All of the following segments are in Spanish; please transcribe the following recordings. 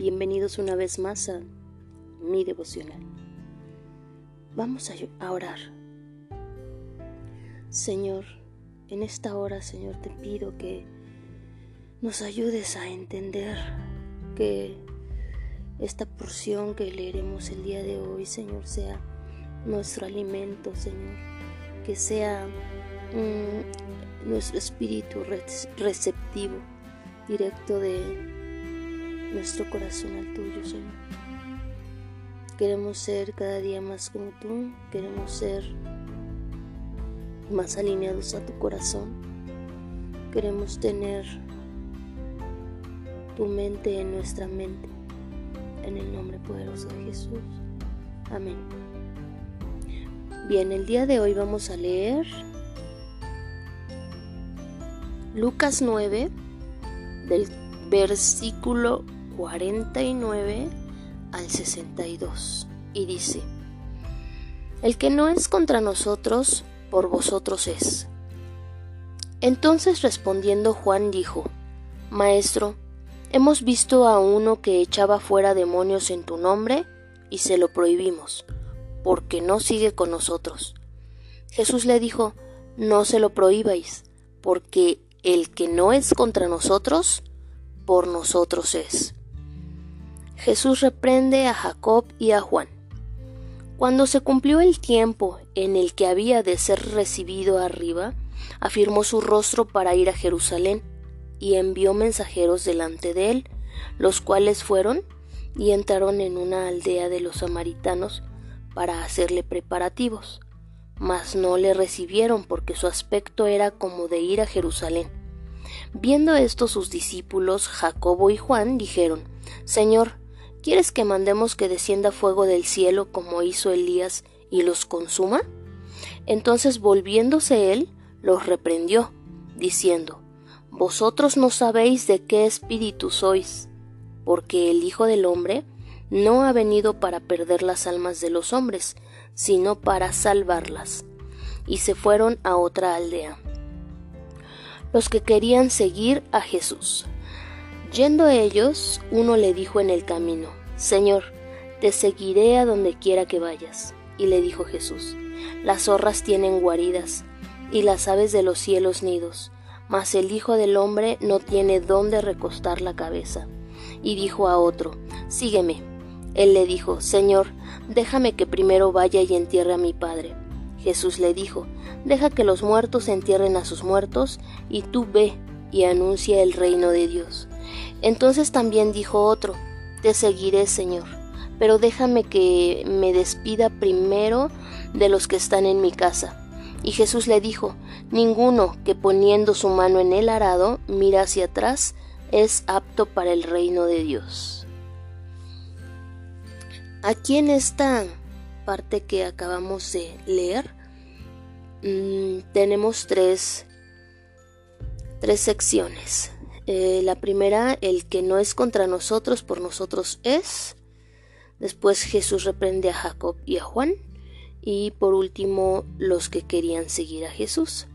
Bienvenidos una vez más a mi devocional. Vamos a orar. Señor, en esta hora, Señor, te pido que nos ayudes a entender que esta porción que leeremos el día de hoy, Señor, sea nuestro alimento, Señor, que sea mm, nuestro espíritu receptivo, directo de nuestro corazón al tuyo, Señor. Queremos ser cada día más como tú, queremos ser más alineados a tu corazón. Queremos tener tu mente en nuestra mente. En el nombre poderoso de Jesús. Amén. Bien, el día de hoy vamos a leer Lucas 9 del versículo 49 al 62 y dice, El que no es contra nosotros, por vosotros es. Entonces respondiendo Juan dijo, Maestro, hemos visto a uno que echaba fuera demonios en tu nombre y se lo prohibimos, porque no sigue con nosotros. Jesús le dijo, No se lo prohibáis, porque el que no es contra nosotros, por nosotros es. Jesús reprende a Jacob y a Juan. Cuando se cumplió el tiempo en el que había de ser recibido arriba, afirmó su rostro para ir a Jerusalén y envió mensajeros delante de él, los cuales fueron y entraron en una aldea de los samaritanos para hacerle preparativos, mas no le recibieron porque su aspecto era como de ir a Jerusalén. Viendo esto sus discípulos, Jacobo y Juan, dijeron, Señor, ¿Quieres que mandemos que descienda fuego del cielo como hizo Elías y los consuma? Entonces volviéndose él, los reprendió, diciendo, Vosotros no sabéis de qué espíritu sois, porque el Hijo del hombre no ha venido para perder las almas de los hombres, sino para salvarlas. Y se fueron a otra aldea. Los que querían seguir a Jesús. Yendo ellos, uno le dijo en el camino, Señor, te seguiré a donde quiera que vayas. Y le dijo Jesús, Las zorras tienen guaridas, y las aves de los cielos nidos, mas el Hijo del hombre no tiene dónde recostar la cabeza. Y dijo a otro, Sígueme. Él le dijo, Señor, déjame que primero vaya y entierre a mi Padre. Jesús le dijo, Deja que los muertos entierren a sus muertos, y tú ve y anuncia el reino de Dios. Entonces también dijo otro, Te seguiré, Señor, pero déjame que me despida primero de los que están en mi casa. Y Jesús le dijo, Ninguno que poniendo su mano en el arado mira hacia atrás es apto para el reino de Dios. Aquí en esta parte que acabamos de leer, mm, tenemos tres, tres secciones. Eh, la primera, el que no es contra nosotros, por nosotros es. Después Jesús reprende a Jacob y a Juan. Y por último, los que querían seguir a Jesús.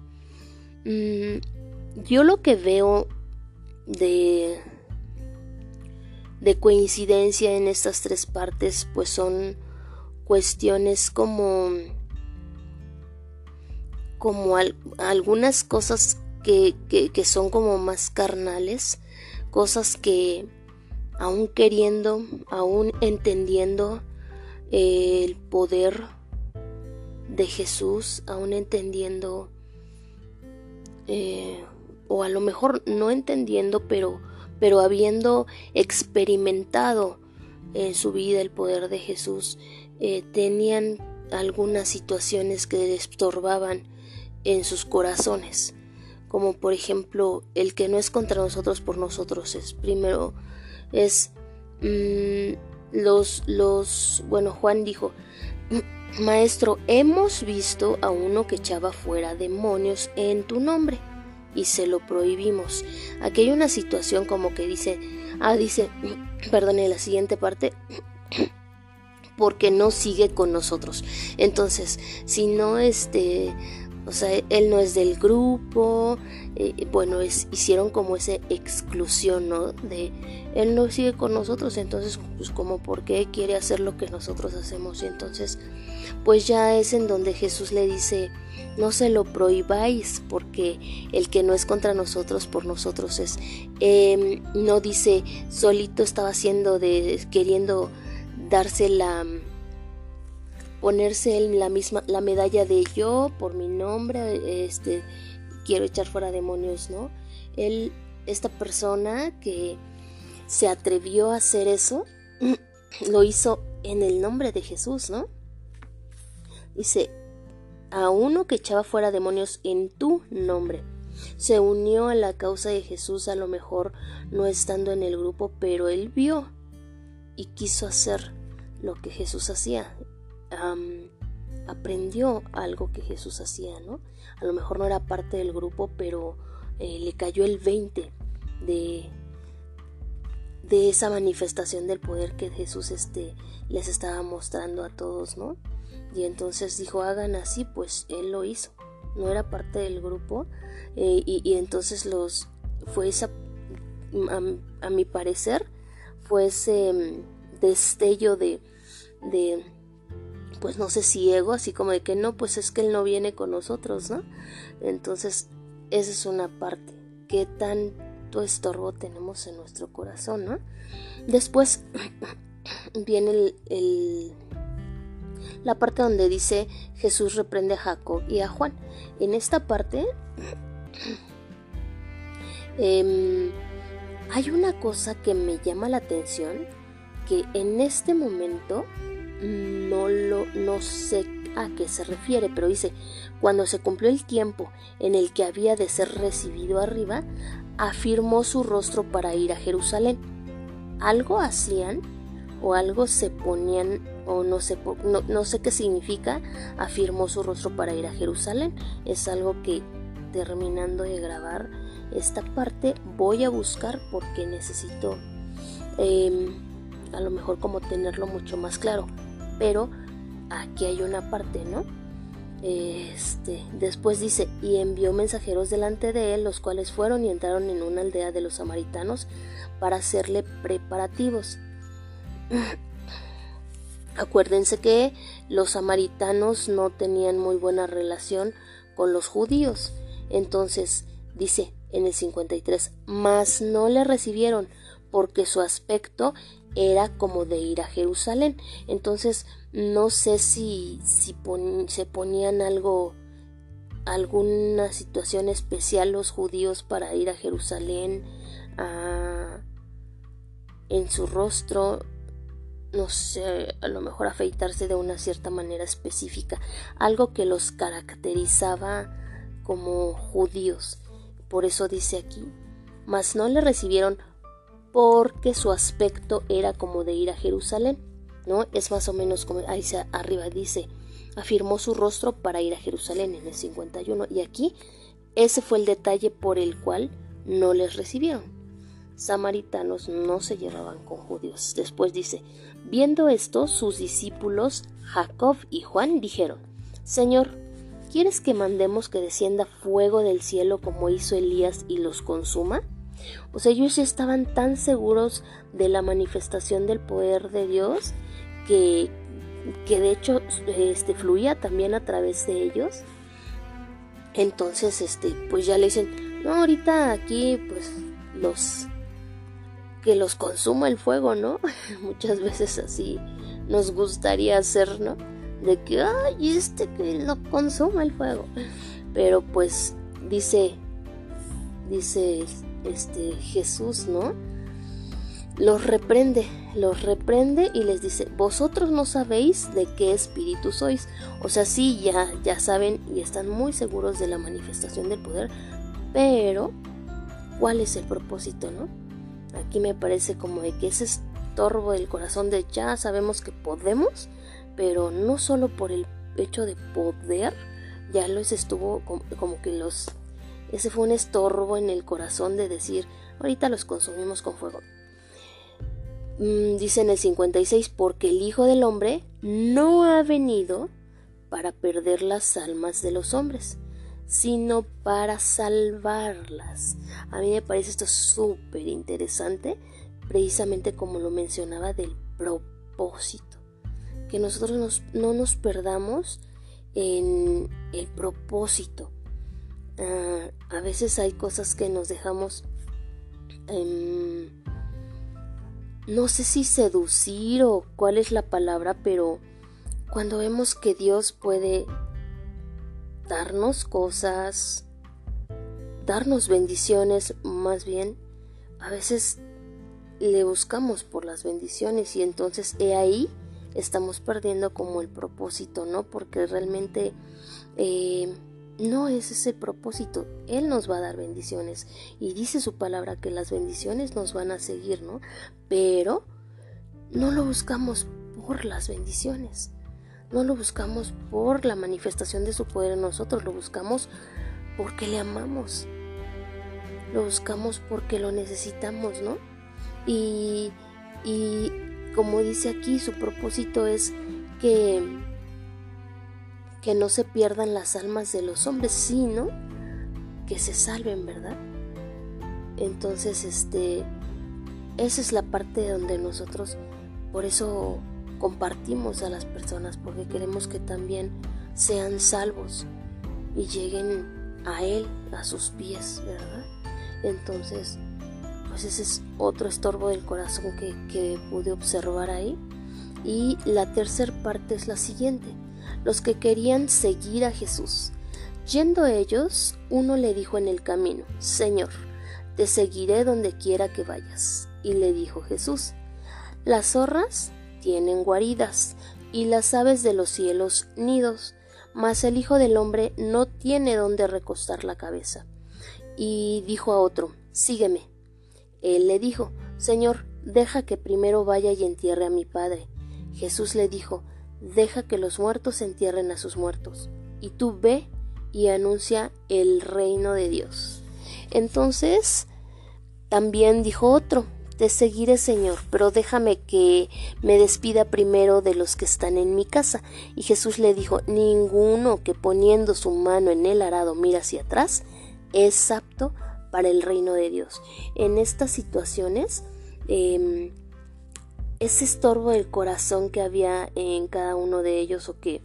Mm, yo lo que veo de, de coincidencia en estas tres partes, pues son cuestiones como como algunas cosas que, son como más carnales, cosas que aún queriendo, aún entendiendo el poder de Jesús, aún entendiendo, eh, o a lo mejor no entendiendo, pero, pero habiendo experimentado en su vida el poder de Jesús, eh, tenían algunas situaciones que estorbaban en sus corazones como por ejemplo el que no es contra nosotros por nosotros es. Primero es mm, los los bueno Juan dijo maestro hemos visto a uno que echaba fuera demonios en tu nombre y se lo prohibimos aquí hay una situación como que dice ah dice perdón en la siguiente parte porque no sigue con nosotros. Entonces si no este O sea, él no es del grupo, eh, bueno, es, hicieron como esa exclusión, ¿no? De él no sigue con nosotros, entonces, pues como por qué quiere hacer lo que nosotros hacemos. Y entonces, pues ya es en donde Jesús le dice, no se lo prohibáis, porque el que no es contra nosotros, por nosotros es. Em, no dice, solito estaba haciendo de, queriendo darse la ponerse la misma la medalla de yo por mi nombre este quiero echar fuera demonios no él esta persona que se atrevió a hacer eso lo hizo en el nombre de Jesús no dice a uno que echaba fuera demonios en tu nombre se unió a la causa de Jesús a lo mejor no estando en el grupo pero él vio y quiso hacer lo que Jesús hacía aprendió algo que Jesús hacía, ¿no? A lo mejor no era parte del grupo, pero eh, le cayó el 20 de, de esa manifestación del poder que Jesús este, les estaba mostrando a todos, ¿no? Y entonces dijo, hagan así, pues él lo hizo. No era parte del grupo eh, y, entonces los fue esa, a, mi parecer, fue ese mm, destello de, de pues no sé si ego, así como de que no, pues es que él no viene con nosotros, ¿no? Entonces, esa es una parte. ¿Qué tanto estorbo tenemos en nuestro corazón, ¿no? Después viene el, la parte donde dice Jesús reprende a Jacob y a Juan. En esta parte em, hay una cosa que me llama la atención, que en este momento no lo no sé a qué se refiere, pero dice, cuando se cumplió el tiempo en el que había de ser recibido arriba, afirmó su rostro para ir a Jerusalén. Algo hacían o algo se ponían o no sé, no, no sé qué significa, afirmó su rostro para ir a Jerusalén. Es algo que terminando de grabar esta parte voy a buscar porque necesito em, a lo mejor como tenerlo mucho más claro pero aquí hay una parte, ¿no? Este, después dice, y envió mensajeros delante de él, los cuales fueron y entraron en una aldea de los samaritanos para hacerle preparativos. Acuérdense que los samaritanos no tenían muy buena relación con los judíos. Entonces, dice en el 53, mas no le recibieron porque su aspecto era como de ir a Jerusalén. Entonces, no sé si, si se ponían algo, alguna situación especial los judíos para ir a Jerusalén en su rostro. No sé, a lo mejor afeitarse de una cierta manera específica, algo que los caracterizaba como judíos. Por eso dice aquí, mas no le recibieron porque su aspecto era como de ir a Jerusalén, ¿no? Es más o menos como ahí arriba dice, afirmó su rostro para ir a Jerusalén en el 51 y aquí ese fue el detalle por el cual no les recibieron. Samaritanos no se llevaban con judíos. Después dice, viendo esto, sus discípulos Jacob y Juan dijeron, Señor, ¿quieres que mandemos que descienda fuego del cielo como hizo Elías y los consuma? O sea, ellos ya estaban tan seguros de la manifestación del poder de Dios que, que de hecho este, fluía también a través de ellos. Entonces, este, pues ya le dicen, no, ahorita aquí, pues, los que los consuma el fuego, ¿no? Muchas veces así nos gustaría hacer, ¿no? De que, ay, este que lo consuma el fuego. Pero pues dice, dice este Jesús, ¿no? Los reprende, los reprende y les dice, vosotros no sabéis de qué espíritu sois. O sea, sí, ya, ya saben y están muy seguros de la manifestación del poder, pero ¿cuál es el propósito, no? Aquí me parece como de que ese estorbo del corazón de ya sabemos que podemos, pero no solo por el hecho de poder, ya los estuvo como que los ese fue un estorbo en el corazón de decir, ahorita los consumimos con fuego. Mm, dice en el 56, porque el Hijo del Hombre no ha venido para perder las almas de los hombres, sino para salvarlas. A mí me parece esto súper interesante, precisamente como lo mencionaba del propósito. Que nosotros no nos perdamos en el propósito. A veces hay cosas que nos dejamos, em, no sé si seducir o cuál es la palabra, pero cuando vemos que Dios puede darnos cosas, darnos bendiciones, más bien, a veces le buscamos por las bendiciones y entonces he ahí estamos perdiendo como el propósito, ¿no? Porque realmente eh, no es ese propósito. Él nos va a dar bendiciones y dice su palabra que las bendiciones nos van a seguir, ¿no? Pero no lo buscamos por las bendiciones. No lo buscamos por la manifestación de su poder en nosotros, lo buscamos porque le amamos. Lo buscamos porque lo necesitamos, ¿no? Y, y como dice aquí, su propósito es que, que no se pierdan las almas de los hombres, sino que se salven, ¿verdad? Entonces, este, esa es la parte donde nosotros, por eso compartimos a las personas porque queremos que también sean salvos y lleguen a Él, a sus pies, ¿verdad? Entonces, pues ese es otro estorbo del corazón que, que pude observar ahí. Y la tercera parte es la siguiente. Los que querían seguir a Jesús. Yendo ellos, uno le dijo en el camino, Señor, te seguiré donde quiera que vayas. Y le dijo Jesús, las zorras tienen guaridas y las aves de los cielos nidos, mas el Hijo del Hombre no tiene donde recostar la cabeza. Y dijo a otro, Sígueme. Él le dijo, Señor, deja que primero vaya y entierre a mi Padre. Jesús le dijo, Deja que los muertos entierren a sus muertos, y tú ve y anuncia el reino de Dios. Entonces, también dijo otro, te seguiré, Señor, pero déjame que me despida primero de los que están en mi casa. Y Jesús le dijo, ninguno que poniendo su mano en el arado mira hacia atrás es apto para el reino de Dios. En estas situaciones, em, ese estorbo del corazón que había en cada uno de ellos o que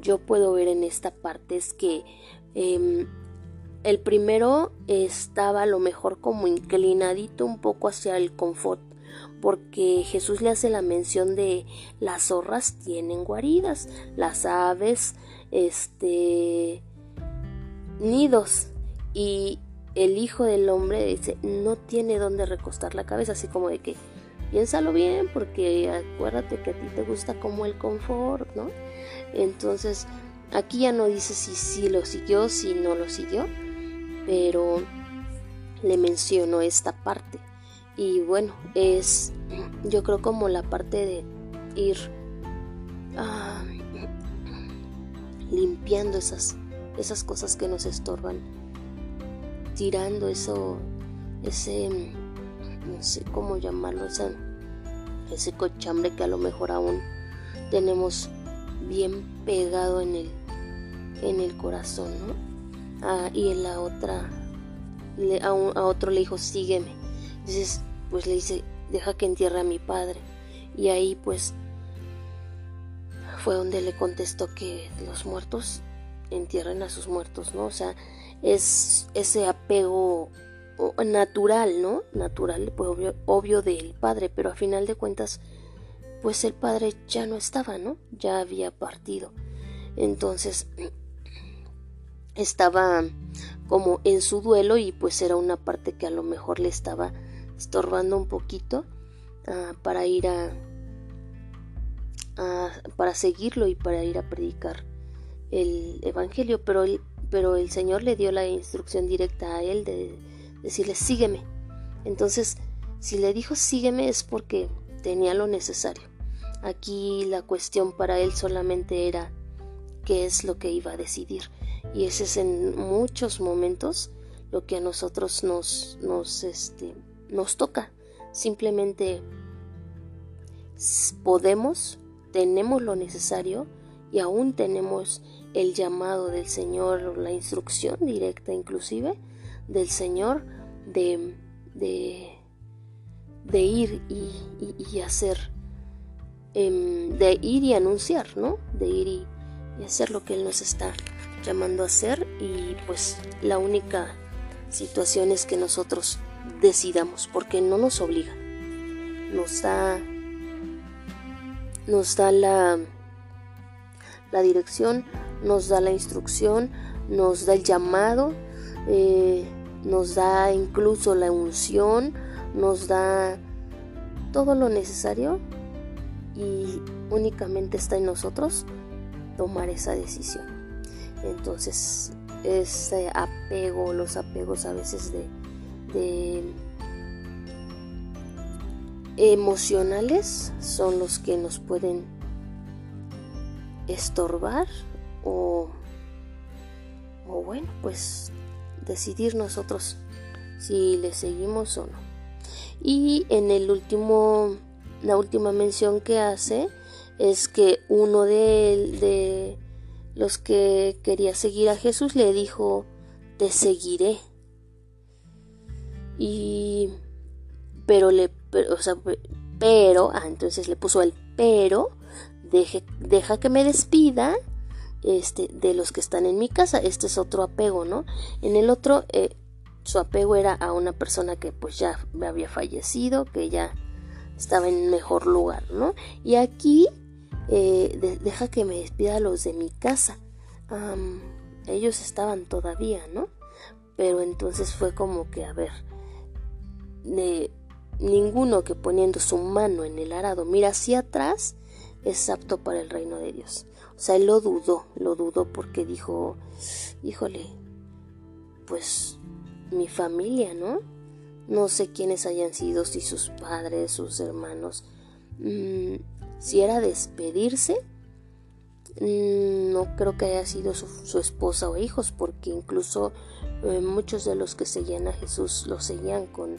yo puedo ver en esta parte es que em, el primero estaba a lo mejor como inclinadito un poco hacia el confort, porque Jesús le hace la mención de las zorras tienen guaridas, las aves, este, nidos, y el Hijo del Hombre dice, no tiene dónde recostar la cabeza, así como de que piénsalo bien, porque acuérdate que a ti te gusta como el confort, ¿no? Entonces, aquí ya no dice si sí lo siguió, si no lo siguió, pero le menciono esta parte. Y bueno, es yo creo como la parte de ir ah, limpiando esas, esas cosas que nos estorban, tirando eso, ese, no sé cómo llamarlo, ese cochambre que a lo mejor aún tenemos bien pegado en el, en el corazón, ¿no? Ah, y en la otra a, otro le dijo sígueme. Entonces pues le dice deja que entierre a mi padre. Y ahí pues fue donde le contestó que los muertos entierren a sus muertos no o sea es ese apego natural no natural pues, obvio, obvio del padre pero a final de cuentas pues el padre ya no estaba no ya había partido. Entonces estaba como en su duelo y pues era una parte que a lo mejor le estaba estorbando un poquito uh, para ir a, para seguirlo y para ir a predicar el evangelio pero el, pero el Señor le dio la instrucción directa a él de decirle sígueme. Entonces si le dijo sígueme es porque tenía lo necesario. Aquí la cuestión para él solamente era qué es lo que iba a decidir. Y ese es en muchos momentos lo que a nosotros nos, nos, este, nos toca. Simplemente podemos, tenemos lo necesario y aún tenemos el llamado del Señor, la instrucción directa inclusive del Señor de, de, de ir y, hacer, em, de ir y anunciar, ¿no? De ir y, y hacer lo que Él nos está llamando a hacer y pues la única situación es que nosotros decidamos porque no nos obliga nos da nos da la la dirección nos da la instrucción nos da el llamado eh, nos da incluso la unción nos da todo lo necesario y únicamente está en nosotros tomar esa decisión. Entonces, ese apego, los apegos a veces de, emocionales son los que nos pueden estorbar o, o bueno, pues decidir nosotros si le seguimos o no. Y en el último, la última mención que hace es que uno de los que quería seguir a Jesús le dijo, te seguiré. Y pero le pero, o sea, pero ah, entonces le puso el pero deje, deja que me despida este de los que están en mi casa este es otro apego no en el otro eh, su apego era a una persona que pues ya había fallecido que ya estaba en mejor lugar no y aquí eh, deja que me despida a los de mi casa. ellos estaban todavía, ¿no? Pero entonces fue como que, a ver, ninguno que poniendo su mano en el arado mira hacia atrás es apto para el reino de Dios. O sea, él lo dudó, lo dudó porque dijo, híjole, pues mi familia, ¿no? No sé quiénes hayan sido, si sus padres, sus hermanos. Mm, si era despedirse, mm, no creo que haya sido su, esposa o hijos, porque incluso eh, muchos de los que seguían a Jesús lo seguían con,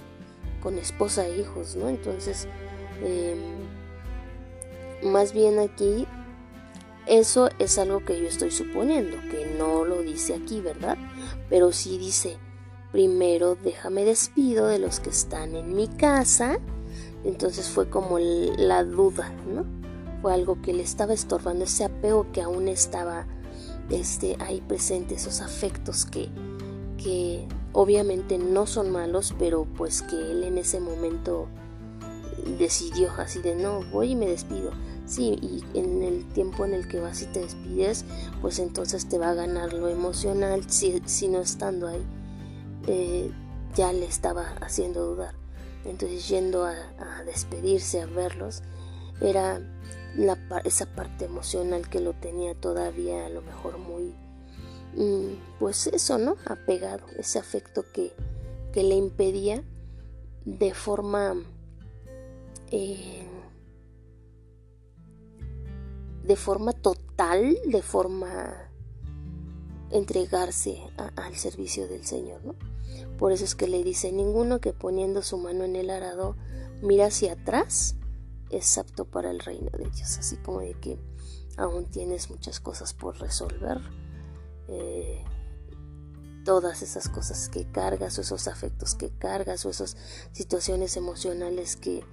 con esposa e hijos, ¿no? Entonces, em, más bien aquí, eso es algo que yo estoy suponiendo, que no lo dice aquí, ¿verdad? Pero sí dice, primero déjame despido de los que están en mi casa, entonces fue como la duda, ¿no? Fue algo que le estaba estorbando, ese apego que aún estaba este, ahí presente, esos afectos que, que obviamente no son malos, pero pues que él en ese momento decidió así de no, voy y me despido. Sí, y en el tiempo en el que vas y te despides, pues entonces te va a ganar lo emocional, si, si no estando ahí, eh, ya le estaba haciendo dudar. Entonces yendo a, despedirse, a verlos, era la, esa parte emocional que lo tenía todavía a lo mejor muy, mm, pues eso, ¿no? Apegado, ese afecto que, que le impedía de forma... Eh, de forma total, de forma entregarse al servicio del Señor, ¿no? Por eso es que le dice, ninguno que poniendo su mano en el arado mira hacia atrás es apto para el reino de Dios. Así como de que aún tienes muchas cosas por resolver. Eh, todas esas cosas que cargas o esos afectos que cargas o esas situaciones emocionales que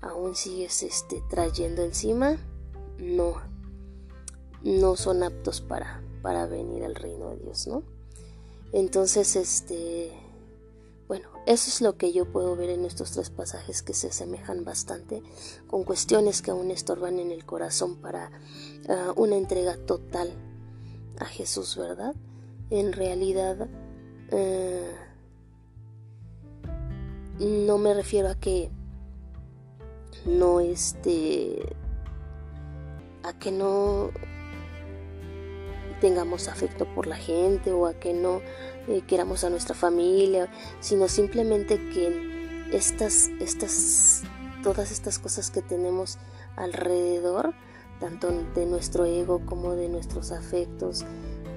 aún sigues este, trayendo encima, no, no son aptos para, para venir al reino de Dios, ¿no? Entonces, este, bueno, eso es lo que yo puedo ver en estos tres pasajes que se asemejan bastante con cuestiones que aún estorban en el corazón para ah, una entrega total a Jesús, ¿verdad? En realidad, ah, no me refiero a que no este a que no tengamos afecto por la gente o a que no eh, queramos a nuestra familia, sino simplemente que estas, estas, todas estas cosas que tenemos alrededor, tanto de nuestro ego como de nuestros afectos,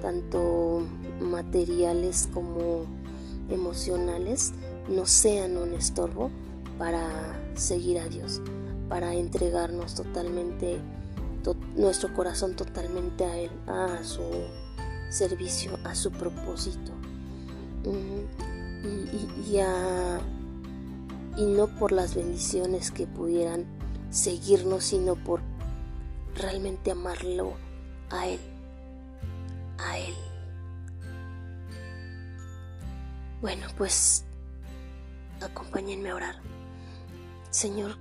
tanto materiales como emocionales, no sean un estorbo para seguir a Dios, para entregarnos totalmente, nuestro corazón totalmente a Él, a su servicio, a su propósito. Y, y, y no por las bendiciones que pudieran seguirnos, sino por realmente amarlo a Él, a Él. Bueno, pues acompáñenme a orar. Señor,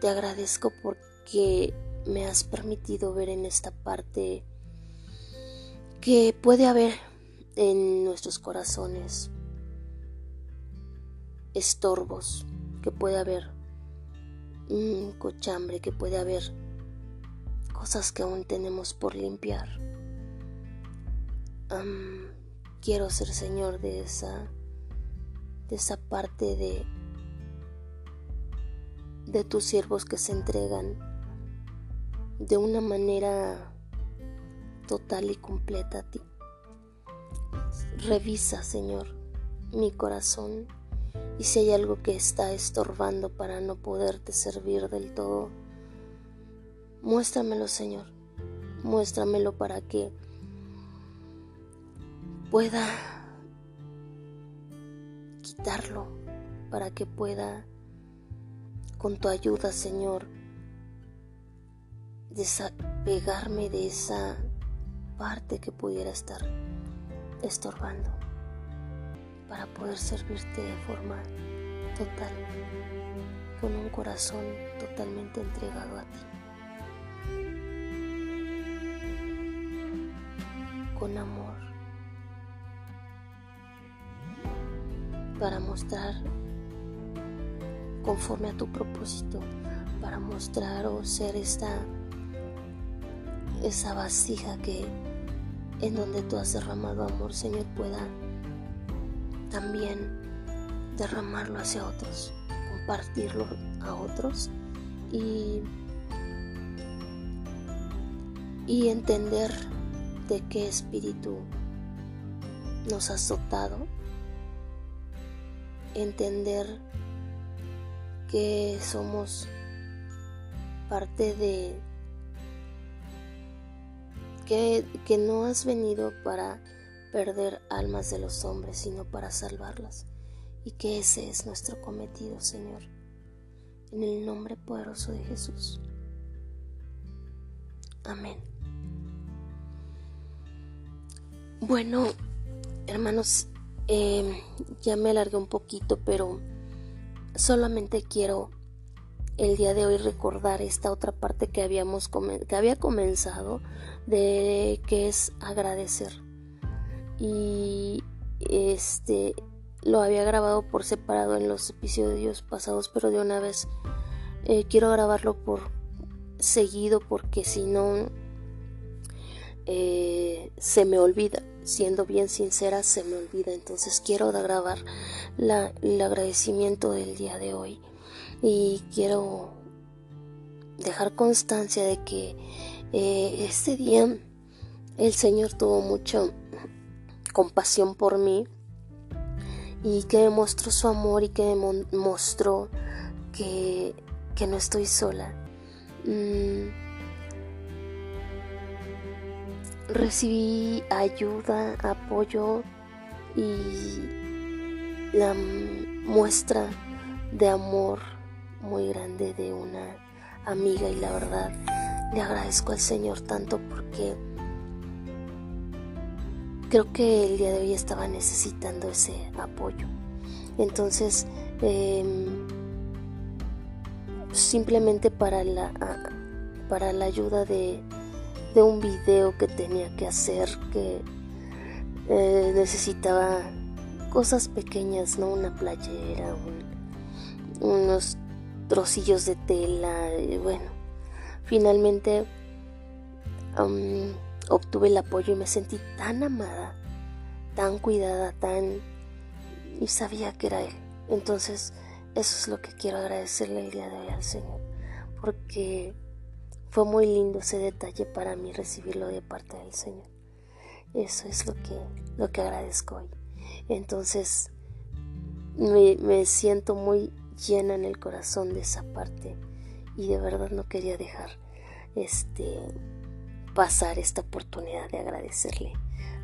te agradezco porque me has permitido ver en esta parte que puede haber en nuestros corazones estorbos, que puede haber un cochambre, que puede haber cosas que aún tenemos por limpiar. quiero ser Señor de esa de esa parte de de tus siervos que se entregan de una manera total y completa a ti. Revisa, Señor, mi corazón y si hay algo que está estorbando para no poderte servir del todo, muéstramelo, Señor. Muéstramelo para que pueda quitarlo, para que pueda, con tu ayuda, Señor, desapegarme de esa parte que pudiera estar estorbando para poder servirte de forma total, con un corazón totalmente entregado a ti. Con amor, para mostrar conforme a tu propósito, para mostrar o ser esta esa vasija que en donde tú has derramado amor, Señor, pueda también derramarlo hacia otros, compartirlo a otros y, y entender de qué espíritu nos ha azotado, entender que somos parte de que, no has venido para perder almas de los hombres, sino para salvarlas. Y que ese es nuestro cometido, Señor. En el nombre poderoso de Jesús. Amén. Bueno, hermanos, em, ya me alargué un poquito, pero solamente quiero el día de hoy recordar esta otra parte que habíamos que había comenzado de que es agradecer. Y este lo había grabado por separado en los episodios pasados pero de una vez eh, quiero grabarlo por seguido porque si no eh, se me olvida. Siendo bien sincera se me olvida. Entonces quiero grabar la, el agradecimiento del día de hoy y quiero dejar constancia de que eh, este día el Señor tuvo mucha compasión por mí y que me mostró su amor y que me mostró que, que no estoy sola. Mm. recibí ayuda, apoyo y la muestra de amor muy grande de una amiga y la verdad le agradezco al Señor tanto porque creo que el día de hoy estaba necesitando ese apoyo. Entonces, em, simplemente para la, para la ayuda de, de, un video que tenía que hacer, que eh, necesitaba cosas pequeñas, ¿no? Una playera, unos trocillos de tela, y bueno, finalmente obtuve el apoyo y me sentí tan amada, tan cuidada, tan... y sabía que era Él. Entonces, eso es lo que quiero agradecerle el día de hoy al Señor, porque fue muy lindo ese detalle para mí recibirlo de parte del Señor. Eso es lo que, lo que agradezco hoy. Entonces, me, me siento muy llena en el corazón de esa parte y de verdad no quería dejar este pasar esta oportunidad de agradecerle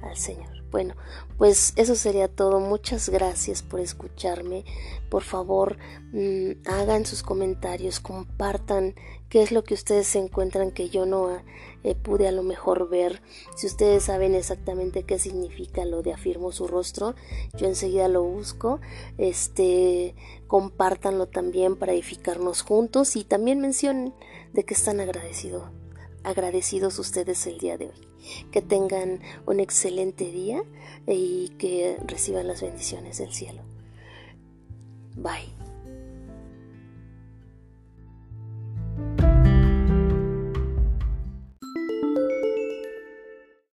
al Señor. Bueno, pues eso sería todo. Muchas gracias por escucharme. Por favor, mm, hagan sus comentarios, compartan qué es lo que ustedes encuentran que yo no eh, pude a lo mejor ver. Si ustedes saben exactamente qué significa lo de afirmo su rostro, yo enseguida lo busco. Este, compártanlo también para edificarnos juntos y también mencionen de que están agradecidos agradecidos ustedes el día de hoy. Que tengan un excelente día y que reciban las bendiciones del cielo. Bye.